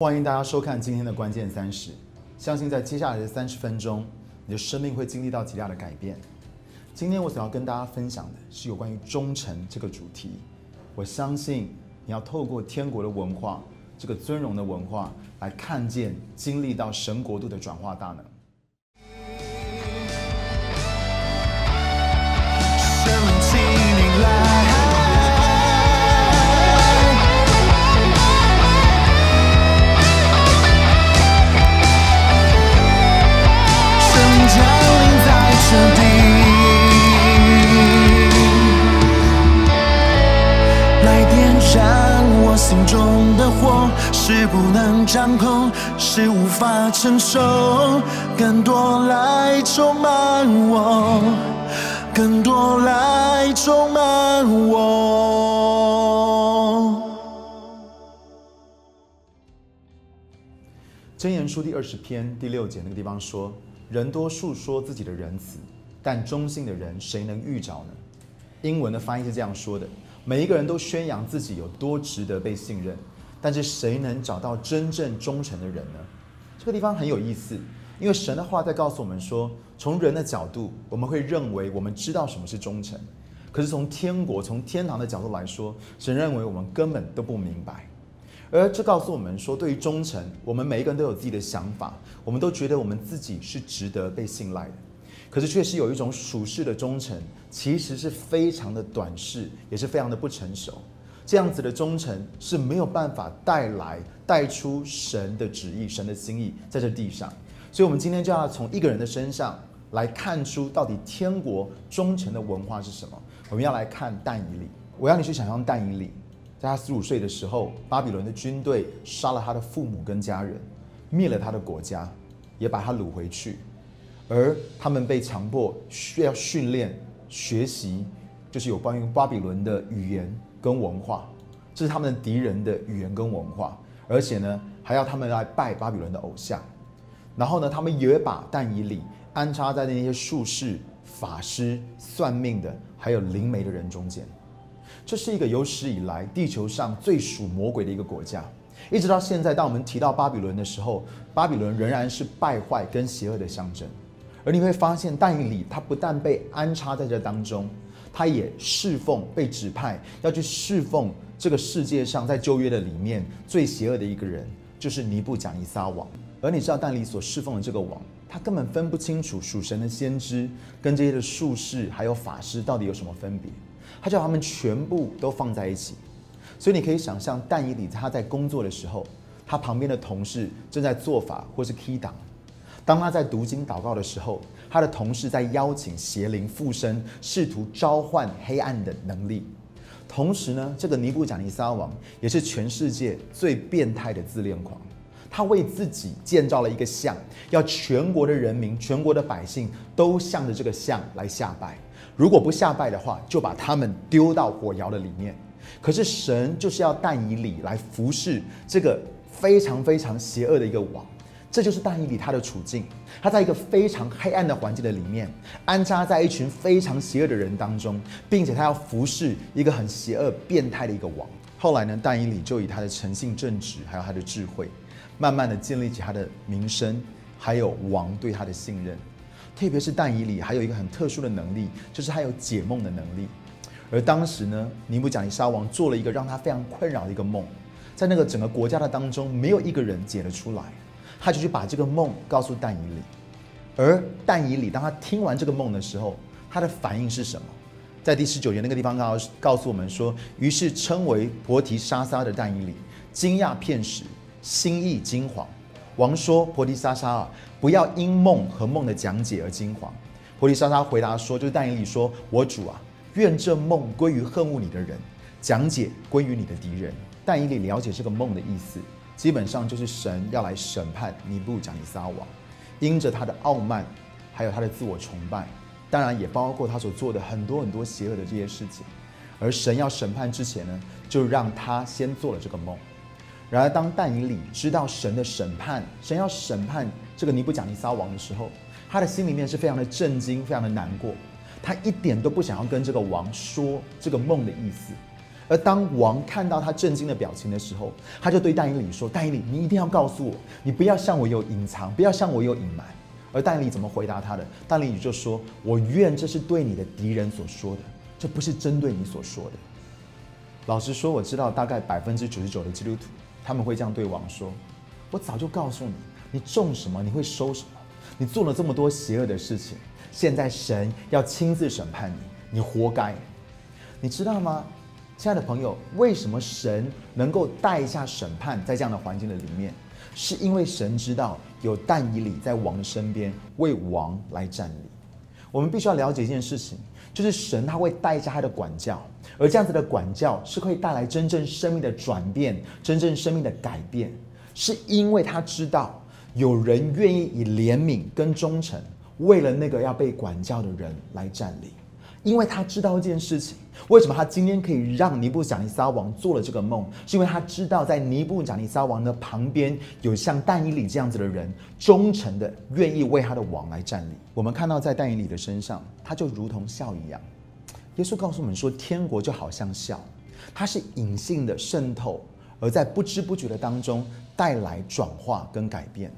欢迎大家收看今天的关键三十。相信在接下来的三十分钟，你的生命会经历到极大的改变。今天我想要跟大家分享的是有关于忠诚这个主题。我相信你要透过天国的文化，这个尊荣的文化，来看见、经历到神国度的转化大能。心中的火，是不能掌控，是无法承受，更多来充满我。更多来充满我。箴言书第二十篇第六节那个地方说：“人多述说自己的仁慈，但忠心的人谁能遇着呢？”英文的翻译是这样说的：“每一个人都宣扬自己有多值得被信任，但是谁能找到真正忠诚的人呢？”这个地方很有意思，因为神的话在告诉我们说，从人的角度，我们会认为我们知道什么是忠诚，可是从天国、从天堂的角度来说，神认为我们根本都不明白。而这告诉我们说，对于忠诚，我们每一个人都有自己的想法，我们都觉得我们自己是值得被信赖的。可是却是有一种属世的忠诚，其实是非常的短视，也是非常的不成熟。这样子的忠诚是没有办法带来、带出神的旨意、神的心意在这地上。所以，我们今天就要从一个人的身上来看出，到底天国忠诚的文化是什么。我们要来看但以理，我要你去想象但以理。在他十五岁的时候，巴比伦的军队杀了他的父母跟家人，灭了他的国家，也把他掳回去，而他们被强迫需要训练学习，就是有关于巴比伦的语言跟文化，这是他们的敌人的语言跟文化，而且呢，还要他们来拜巴比伦的偶像，然后呢，他们也把但以理安插在那些术士、法师、算命的，还有灵媒的人中间。这是一个有史以来地球上最属魔鬼的一个国家，一直到现在，当我们提到巴比伦的时候，巴比伦仍然是败坏跟邪恶的象征。而你会发现，但以理他不但被安插在这当中，他也侍奉被指派要去侍奉这个世界上在旧约的里面最邪恶的一个人，就是尼布甲尼撒王。而你知道但以理所侍奉的这个王，他根本分不清楚属神的先知跟这些的术士还有法师到底有什么分别。他叫他们全部都放在一起，所以你可以想象，但以理他在工作的时候，他旁边的同事正在做法或是 key 档；当他在读经祷告的时候，他的同事在邀请邪灵附身，试图召唤黑暗的能力。同时呢，这个尼布甲尼撒王也是全世界最变态的自恋狂，他为自己建造了一个像，要全国的人民、全国的百姓都向着这个像来下拜。如果不下拜的话，就把他们丢到火窑的里面。可是神就是要但以理来服侍这个非常非常邪恶的一个王，这就是但以理他的处境。他在一个非常黑暗的环境的里面，安插在一群非常邪恶的人当中，并且他要服侍一个很邪恶、变态的一个王。后来呢，但以理就以他的诚信正直，还有他的智慧，慢慢的建立起他的名声，还有王对他的信任。特别是但以理还有一个很特殊的能力，就是他有解梦的能力。而当时呢，尼布甲尼撒王做了一个让他非常困扰的一个梦，在那个整个国家的当中，没有一个人解得出来。他就去把这个梦告诉但以理，而但以理当他听完这个梦的时候，他的反应是什么？在第十九节那个地方告告诉我们说，于是称为菩提沙沙的但以理惊讶片时，心意惊惶。王说：“菩提沙沙啊，不要因梦和梦的讲解而惊惶。”菩提沙沙回答说：“就是但以理说，我主啊，愿这梦归于恨恶你的人，讲解归于你的敌人。”但以理了解这个梦的意思，基本上就是神要来审判尼布甲尼撒王，因着他的傲慢，还有他的自我崇拜，当然也包括他所做的很多很多邪恶的这些事情。而神要审判之前呢，就让他先做了这个梦。然而，当但以理知道神的审判，神要审判这个尼布甲尼撒王的时候，他的心里面是非常的震惊，非常的难过。他一点都不想要跟这个王说这个梦的意思，而当王看到他震惊的表情的时候，他就对但以理说：“但以理，你一定要告诉我，你不要向我有隐藏，不要向我有隐瞒。”而但以理怎么回答他的？但以理就说：“我愿这是对你的敌人所说的，这不是针对你所说的。”老实说，我知道大概百分之九十九的基督徒他们会这样对王说：“我早就告诉你，你种什么你会收什么，你做了这么多邪恶的事情，现在神要亲自审判你，你活该。”你知道吗？亲爱的朋友，为什么神能够带下审判在这样的环境的里面？是因为神知道有但以理在王的身边为王来站立。我们必须要了解一件事情，就是神他会带下他的管教，而这样子的管教是可以带来真正生命的转变、真正生命的改变，是因为他知道有人愿意以怜悯跟忠诚，为了那个要被管教的人来站立。因为他知道一件事情，为什么他今天可以让尼布贾尼撒王做了这个梦？是因为他知道在尼布贾尼撒王的旁边有像但以理这样子的人，忠诚的愿意为他的王来站立。我们看到在但以理的身上，他就如同笑一样。耶稣告诉我们说，天国就好像笑，它是隐性的渗透，而在不知不觉的当中带来转化跟改变。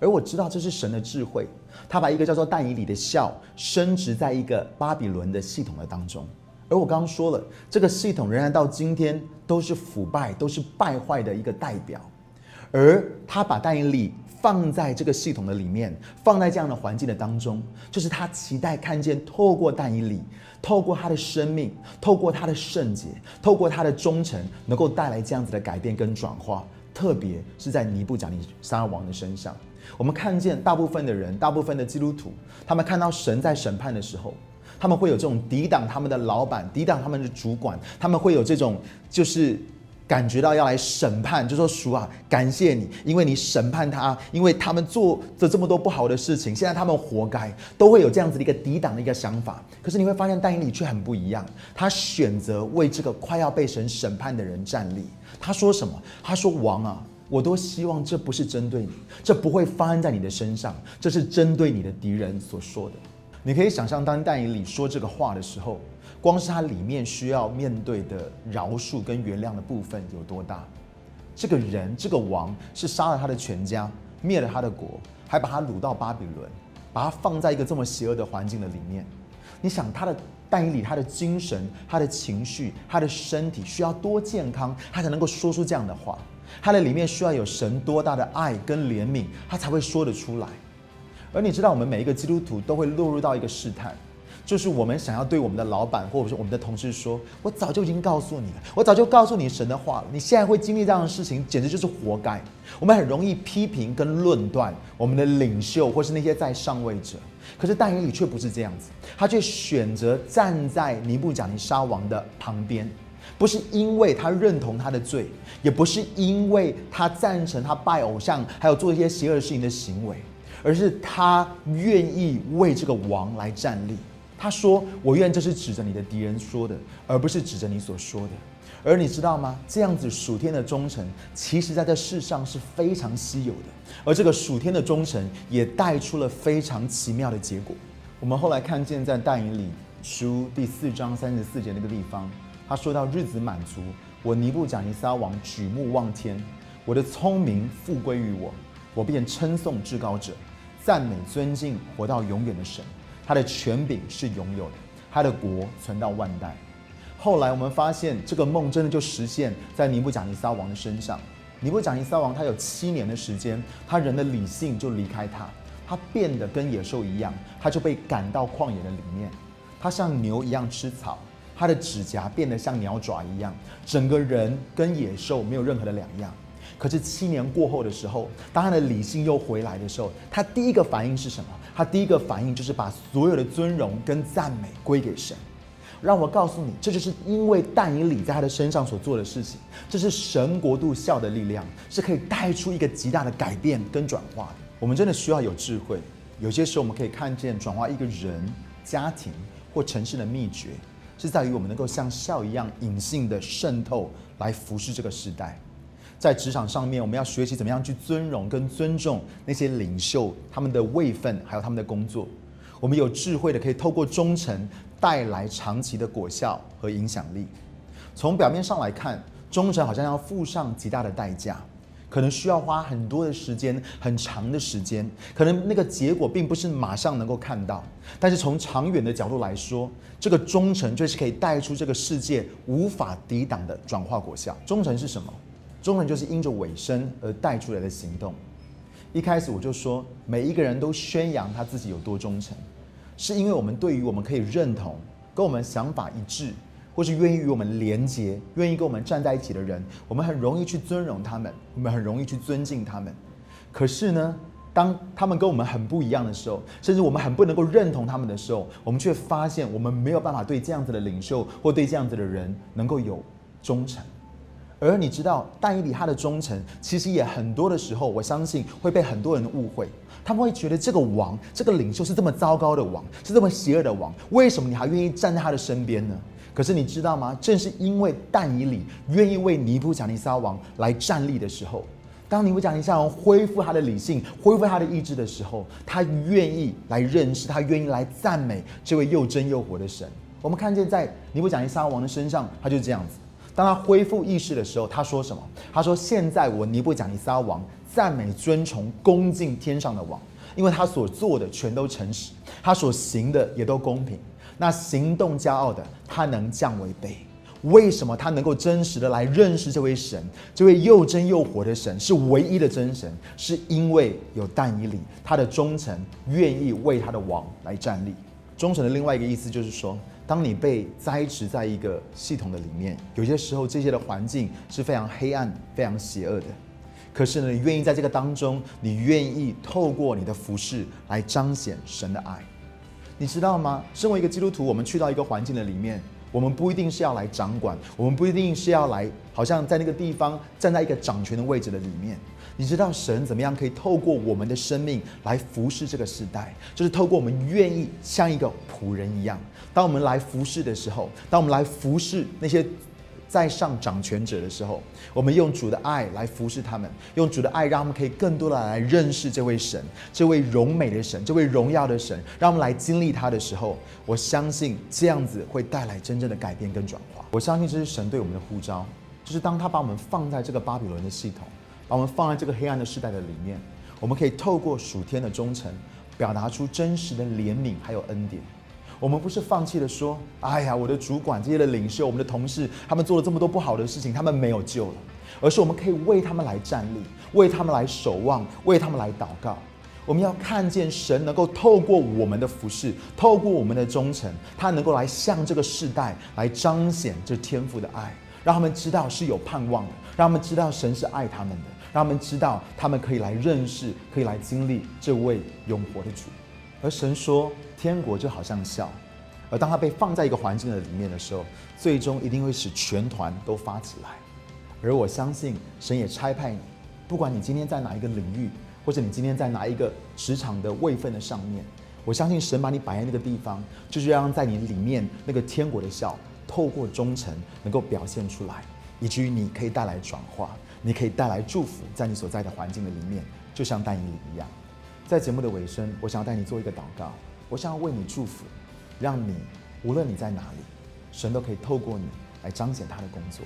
而我知道这是神的智慧，他把一个叫做但以理的笑升值在一个巴比伦的系统的当中。而我刚刚说了，这个系统仍然到今天都是腐败、都是败坏的一个代表。而他把但以理放在这个系统的里面，放在这样的环境的当中，就是他期待看见透过但以理，透过他的生命，透过他的圣洁，透过他的忠诚，能够带来这样子的改变跟转化。特别是在尼布甲尼撒王的身上。我们看见大部分的人，大部分的基督徒，他们看到神在审判的时候，他们会有这种抵挡他们的老板，抵挡他们的主管，他们会有这种就是感觉到要来审判，就说主啊，感谢你，因为你审判他，因为他们做的这么多不好的事情，现在他们活该，都会有这样子的一个抵挡的一个想法。可是你会发现，但以理却很不一样，他选择为这个快要被神审判的人站立。他说什么？他说：“王啊。”我都希望这不是针对你，这不会发生在你的身上，这是针对你的敌人所说的。你可以想象，当但以理说这个话的时候，光是他里面需要面对的饶恕跟原谅的部分有多大？这个人，这个王是杀了他的全家，灭了他的国，还把他掳到巴比伦，把他放在一个这么邪恶的环境的里面。你想，他的但以理，他的精神、他的情绪、他的身体需要多健康，他才能够说出这样的话？他的里面需要有神多大的爱跟怜悯，他才会说得出来。而你知道，我们每一个基督徒都会落入到一个试探，就是我们想要对我们的老板或者是我们的同事说：“我早就已经告诉你了，我早就告诉你神的话了，你现在会经历这样的事情，简直就是活该。”我们很容易批评跟论断我们的领袖或是那些在上位者，可是但以理却不是这样子，他却选择站在尼布甲尼沙王的旁边。不是因为他认同他的罪，也不是因为他赞成他拜偶像，还有做一些邪恶事情的行为，而是他愿意为这个王来站立。他说：“我愿这是指着你的敌人说的，而不是指着你所说的。”而你知道吗？这样子属天的忠诚，其实在这世上是非常稀有的。而这个属天的忠诚，也带出了非常奇妙的结果。我们后来看见在但以理书第四章三十四节那个地方。他说到日子满足，我尼布甲尼撒王举目望天，我的聪明复归于我，我便称颂至高者，赞美尊敬活到永远的神，他的权柄是拥有的，他的国存到万代。后来我们发现这个梦真的就实现在尼布甲尼撒王的身上。尼布甲尼撒王他有七年的时间，他人的理性就离开他，他变得跟野兽一样，他就被赶到旷野的里面，他像牛一样吃草。他的指甲变得像鸟爪一样，整个人跟野兽没有任何的两样。可是七年过后的时候，当他的理性又回来的时候，他第一个反应是什么？他第一个反应就是把所有的尊荣跟赞美归给神。让我告诉你，这就是因为但以理在他的身上所做的事情，这是神国度笑的力量，是可以带出一个极大的改变跟转化的。我们真的需要有智慧。有些时候我们可以看见转化一个人、家庭或城市的秘诀。是在于我们能够像笑一样隐性的渗透来服侍这个时代，在职场上面，我们要学习怎么样去尊荣跟尊重那些领袖他们的位分，还有他们的工作。我们有智慧的，可以透过忠诚带来长期的果效和影响力。从表面上来看，忠诚好像要付上极大的代价，可能需要花很多的时间、很长的时间，可能那个结果并不是马上能够看到。但是从长远的角度来说，这个忠诚就是可以带出这个世界无法抵挡的转化果效。忠诚是什么？忠诚就是因着尾声而带出来的行动。一开始我就说，每一个人都宣扬他自己有多忠诚，是因为我们对于我们可以认同、跟我们想法一致，或是愿意与我们连结、愿意跟我们站在一起的人，我们很容易去尊荣他们，我们很容易去尊敬他们。可是呢，当他们跟我们很不一样的时候，甚至我们很不能够认同他们的时候，我们却发现我们没有办法对这样子的领袖或对这样子的人能够有忠诚。而你知道，但以理他的忠诚，其实也很多的时候，我相信会被很多人误会。他们会觉得这个王、这个领袖是这么糟糕的王，是这么邪恶的王，为什么你还愿意站在他的身边呢？可是你知道吗？正是因为但以理愿意为尼布甲尼撒王来站立的时候，当尼布甲尼撒王恢复他的理性、恢复他的意志的时候，他愿意来认识，他愿意来赞美这位又真又活的神。我们看见在尼布甲尼撒王的身上，他就这样子。当他恢复意识的时候，他说什么？他说：“现在我尼布甲尼撒王赞美、尊崇、恭敬天上的王，因为他所做的全都诚实，他所行的也都公平。那行动骄傲的，他能降为卑。为什么他能够真实的来认识这位神？这位又真又活的神是唯一的真神，是因为有但以理，他的忠诚，愿意为他的王来站立。忠诚的另外一个意思就是说。”当你被栽植在一个系统的里面，有些时候这些的环境是非常黑暗、非常邪恶的。可是呢，你愿意在这个当中，你愿意透过你的服饰来彰显神的爱。你知道吗？身为一个基督徒，我们去到一个环境的里面，我们不一定是要来掌管，我们不一定是要来，好像在那个地方站在一个掌权的位置的里面。你知道神怎么样可以透过我们的生命来服侍这个时代？就是透过我们愿意像一个仆人一样，当我们来服侍的时候，当我们来服侍那些在上掌权者的时候，我们用主的爱来服侍他们，用主的爱让他们可以更多的来认识这位神，这位荣美的神，这位荣耀的神，让我们来经历他的时候，我相信这样子会带来真正的改变跟转化。我相信这是神对我们的呼召，就是当他把我们放在这个巴比伦的系统。把我们放在这个黑暗的时代的里面，我们可以透过属天的忠诚，表达出真实的怜悯还有恩典。我们不是放弃了说：“哎呀，我的主管这些的领袖，我们的同事，他们做了这么多不好的事情，他们没有救了。”而是我们可以为他们来站立，为他们来守望，为他们来祷告。我们要看见神能够透过我们的服饰，透过我们的忠诚，他能够来向这个世代来彰显这天赋的爱，让他们知道是有盼望的，让他们知道神是爱他们的。让他们知道，他们可以来认识，可以来经历这位永活的主。而神说，天国就好像笑。而当他被放在一个环境的里面的时候，最终一定会使全团都发起来。而我相信，神也差派你，不管你今天在哪一个领域，或者你今天在哪一个职场的位分的上面，我相信神把你摆在那个地方，就是要让在你里面那个天国的笑，透过忠诚能够表现出来，以至于你可以带来转化。你可以带来祝福，在你所在的环境的里面，就像但以理一样。在节目的尾声，我想要带你做一个祷告，我想要为你祝福，让你无论你在哪里，神都可以透过你来彰显他的工作。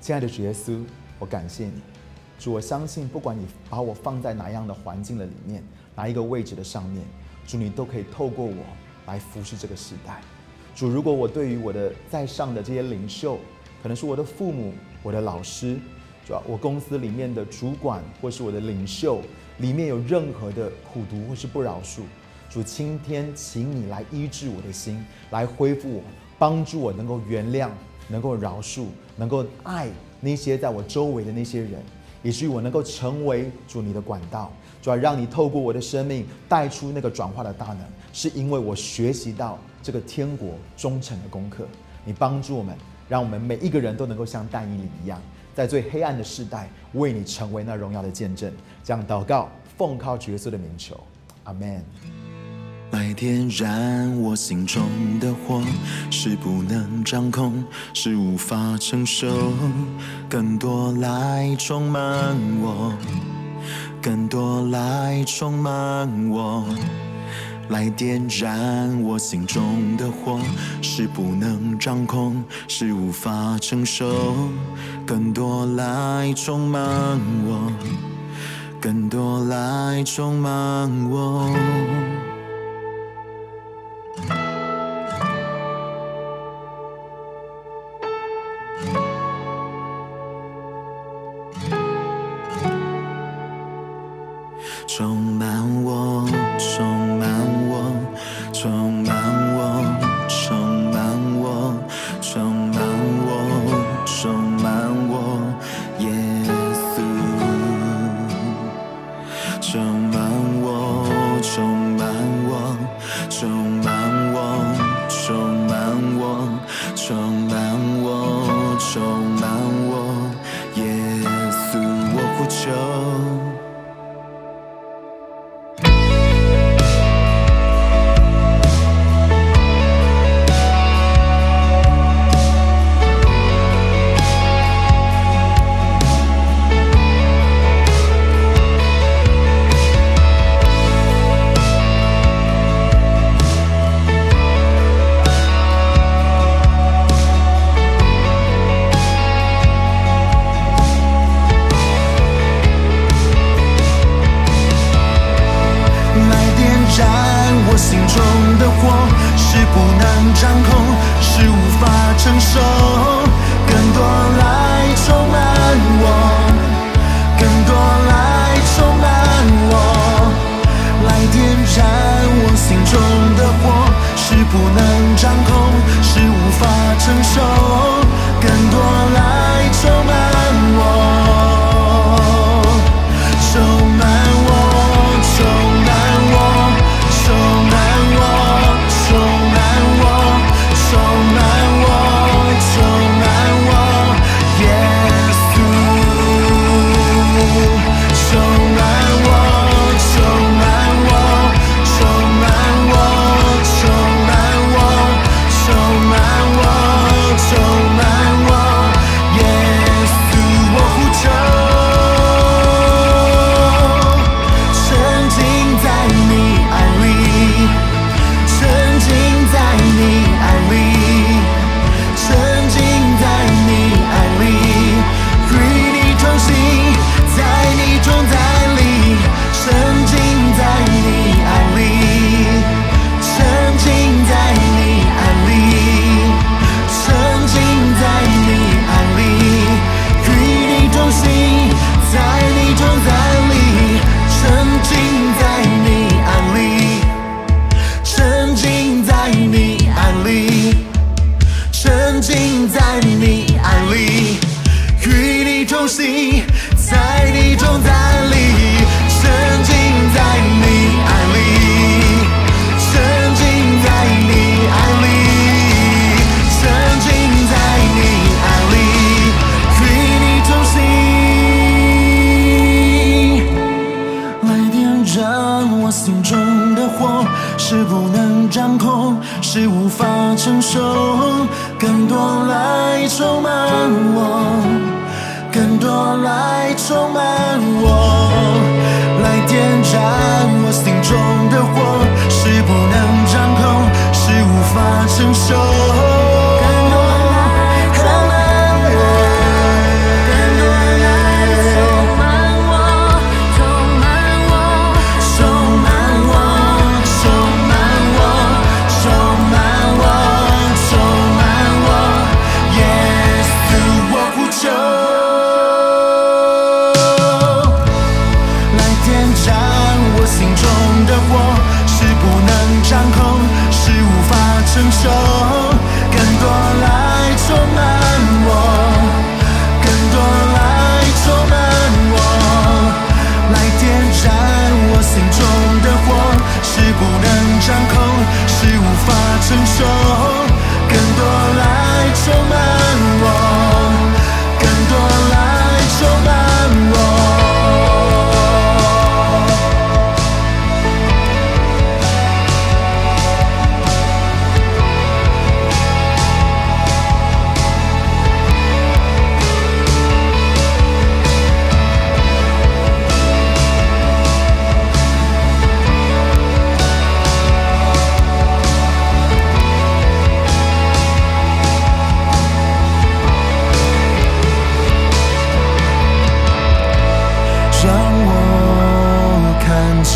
亲爱的主耶稣，我感谢你，主，我相信不管你把我放在哪样的环境的里面，哪一个位置的上面，主你都可以透过我来服侍这个时代。主，如果我对于我的在上的这些领袖，可能是我的父母、我的老师。主要我公司里面的主管或是我的领袖，里面有任何的苦毒或是不饶恕，主今天请你来医治我的心，来恢复我，帮助我能够原谅，能够饶恕，能够爱那些在我周围的那些人，以至于我能够成为主你的管道。主要让你透过我的生命带出那个转化的大能，是因为我学习到这个天国忠诚的功课。你帮助我们，让我们每一个人都能够像但以理一样。在最黑暗的时代，为你成为那荣耀的见证，将祷告奉靠角色的名求，阿门。来点燃我心中的火，是不能掌控，是无法承受，更多来充满我，更多来充满我，来点燃我心中的火，是不能掌控，是无法承受。更多来充满我更多来充满我。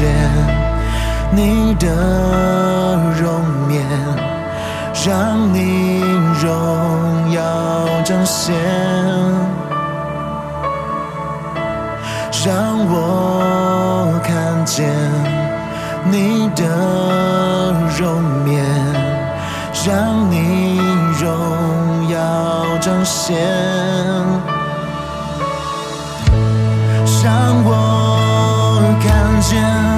见你的容颜让你荣耀彰显让我看见你的容颜让你荣耀彰显让我看见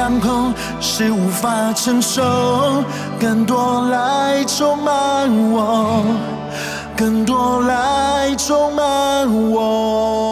掌控，是无法承受。更多来充满我，更多来充满我。